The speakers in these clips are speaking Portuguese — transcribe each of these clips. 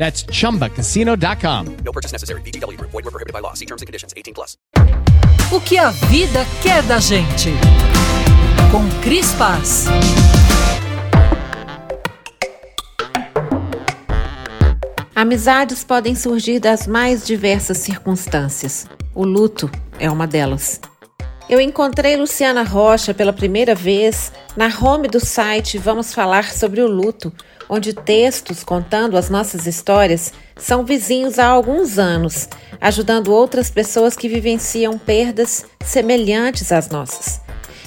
That's chumbacasino.com. No purchase necessary. VGW Group. Void were prohibited by law. See terms and conditions. 18 plus. O que a vida quer da gente. Com Cris Paz. Amizades podem surgir das mais diversas circunstâncias. O luto é uma delas. Eu encontrei Luciana Rocha pela primeira vez na home do site Vamos Falar sobre o Luto, onde textos contando as nossas histórias são vizinhos há alguns anos, ajudando outras pessoas que vivenciam perdas semelhantes às nossas.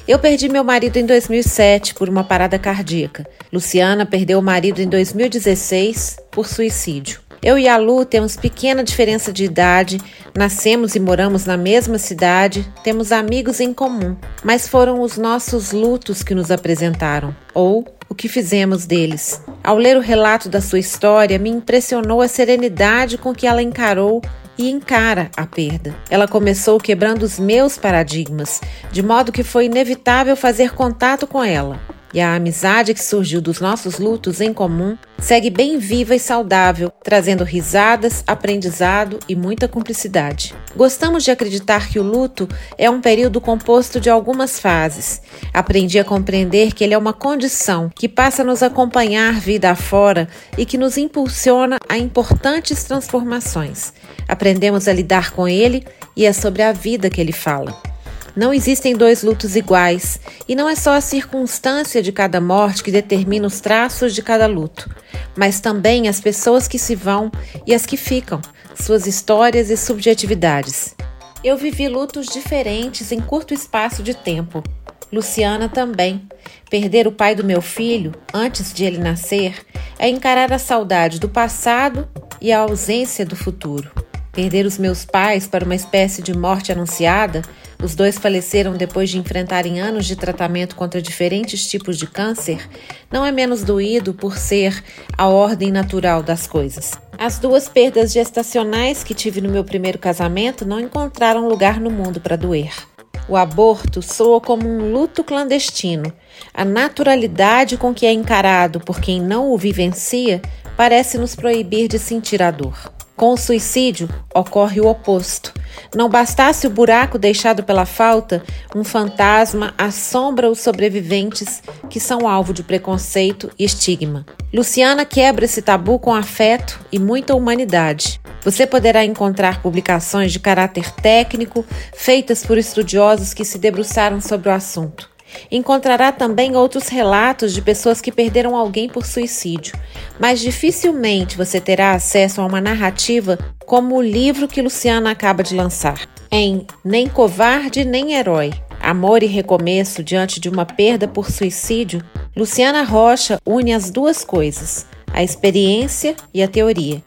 Eu perdi meu marido em 2007 por uma parada cardíaca. Luciana perdeu o marido em 2016 por suicídio. Eu e a Lu temos pequena diferença de idade, nascemos e moramos na mesma cidade, temos amigos em comum, mas foram os nossos lutos que nos apresentaram, ou o que fizemos deles. Ao ler o relato da sua história, me impressionou a serenidade com que ela encarou e encara a perda. Ela começou quebrando os meus paradigmas, de modo que foi inevitável fazer contato com ela. E a amizade que surgiu dos nossos lutos em comum segue bem viva e saudável, trazendo risadas, aprendizado e muita cumplicidade. Gostamos de acreditar que o luto é um período composto de algumas fases. Aprendi a compreender que ele é uma condição que passa a nos acompanhar vida afora e que nos impulsiona a importantes transformações. Aprendemos a lidar com ele e é sobre a vida que ele fala. Não existem dois lutos iguais, e não é só a circunstância de cada morte que determina os traços de cada luto, mas também as pessoas que se vão e as que ficam, suas histórias e subjetividades. Eu vivi lutos diferentes em curto espaço de tempo. Luciana também. Perder o pai do meu filho, antes de ele nascer, é encarar a saudade do passado e a ausência do futuro. Perder os meus pais para uma espécie de morte anunciada os dois faleceram depois de enfrentarem anos de tratamento contra diferentes tipos de câncer. Não é menos doído por ser a ordem natural das coisas. As duas perdas gestacionais que tive no meu primeiro casamento não encontraram lugar no mundo para doer. O aborto soa como um luto clandestino. A naturalidade com que é encarado por quem não o vivencia parece nos proibir de sentir a dor. Com o suicídio, ocorre o oposto. Não bastasse o buraco deixado pela falta, um fantasma assombra os sobreviventes que são alvo de preconceito e estigma. Luciana quebra esse tabu com afeto e muita humanidade. Você poderá encontrar publicações de caráter técnico feitas por estudiosos que se debruçaram sobre o assunto. Encontrará também outros relatos de pessoas que perderam alguém por suicídio, mas dificilmente você terá acesso a uma narrativa como o livro que Luciana acaba de lançar. Em Nem Covarde Nem Herói Amor e Recomeço diante de uma perda por suicídio, Luciana Rocha une as duas coisas, a experiência e a teoria.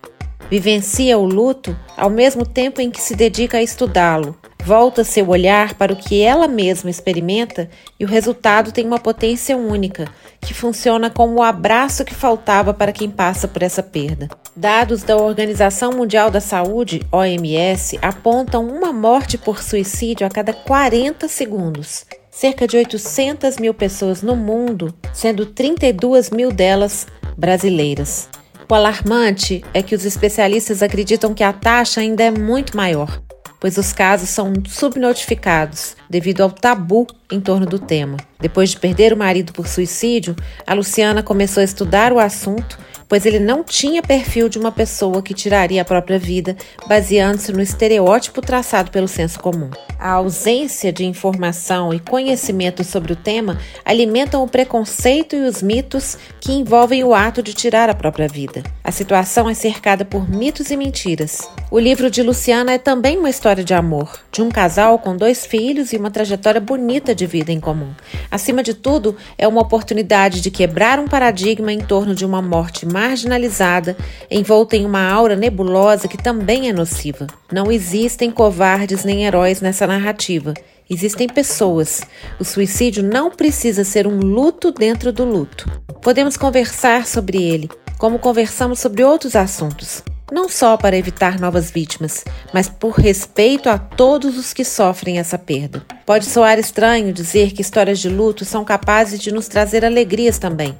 Vivencia o luto ao mesmo tempo em que se dedica a estudá-lo, Volta seu olhar para o que ela mesma experimenta e o resultado tem uma potência única, que funciona como o abraço que faltava para quem passa por essa perda. Dados da Organização Mundial da Saúde, OMS, apontam uma morte por suicídio a cada 40 segundos. Cerca de 800 mil pessoas no mundo, sendo 32 mil delas brasileiras. O alarmante é que os especialistas acreditam que a taxa ainda é muito maior pois os casos são subnotificados devido ao tabu em torno do tema. Depois de perder o marido por suicídio, a Luciana começou a estudar o assunto pois ele não tinha perfil de uma pessoa que tiraria a própria vida, baseando-se no estereótipo traçado pelo senso comum. A ausência de informação e conhecimento sobre o tema alimentam o preconceito e os mitos que envolvem o ato de tirar a própria vida. A situação é cercada por mitos e mentiras. O livro de Luciana é também uma história de amor, de um casal com dois filhos e uma trajetória bonita de vida em comum. Acima de tudo, é uma oportunidade de quebrar um paradigma em torno de uma morte marginalizada, envolta em uma aura nebulosa que também é nociva. Não existem covardes nem heróis nessa narrativa. Existem pessoas. O suicídio não precisa ser um luto dentro do luto. Podemos conversar sobre ele, como conversamos sobre outros assuntos. Não só para evitar novas vítimas, mas por respeito a todos os que sofrem essa perda. Pode soar estranho dizer que histórias de luto são capazes de nos trazer alegrias também.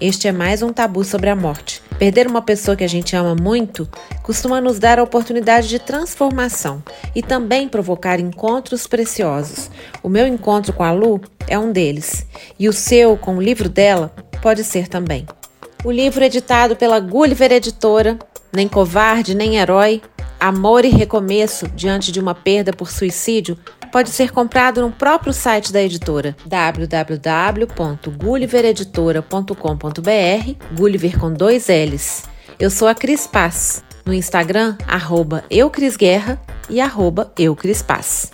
Este é mais um tabu sobre a morte. Perder uma pessoa que a gente ama muito costuma nos dar a oportunidade de transformação e também provocar encontros preciosos. O meu encontro com a Lu é um deles, e o seu com o livro dela pode ser também. O livro editado pela Gulliver Editora, nem covarde nem herói, amor e recomeço diante de uma perda por suicídio, pode ser comprado no próprio site da editora www.gullivereditora.com.br, Gulliver com dois L's. Eu sou a Cris Paz, no Instagram, arroba eucrisguerra e arroba eucrispaz.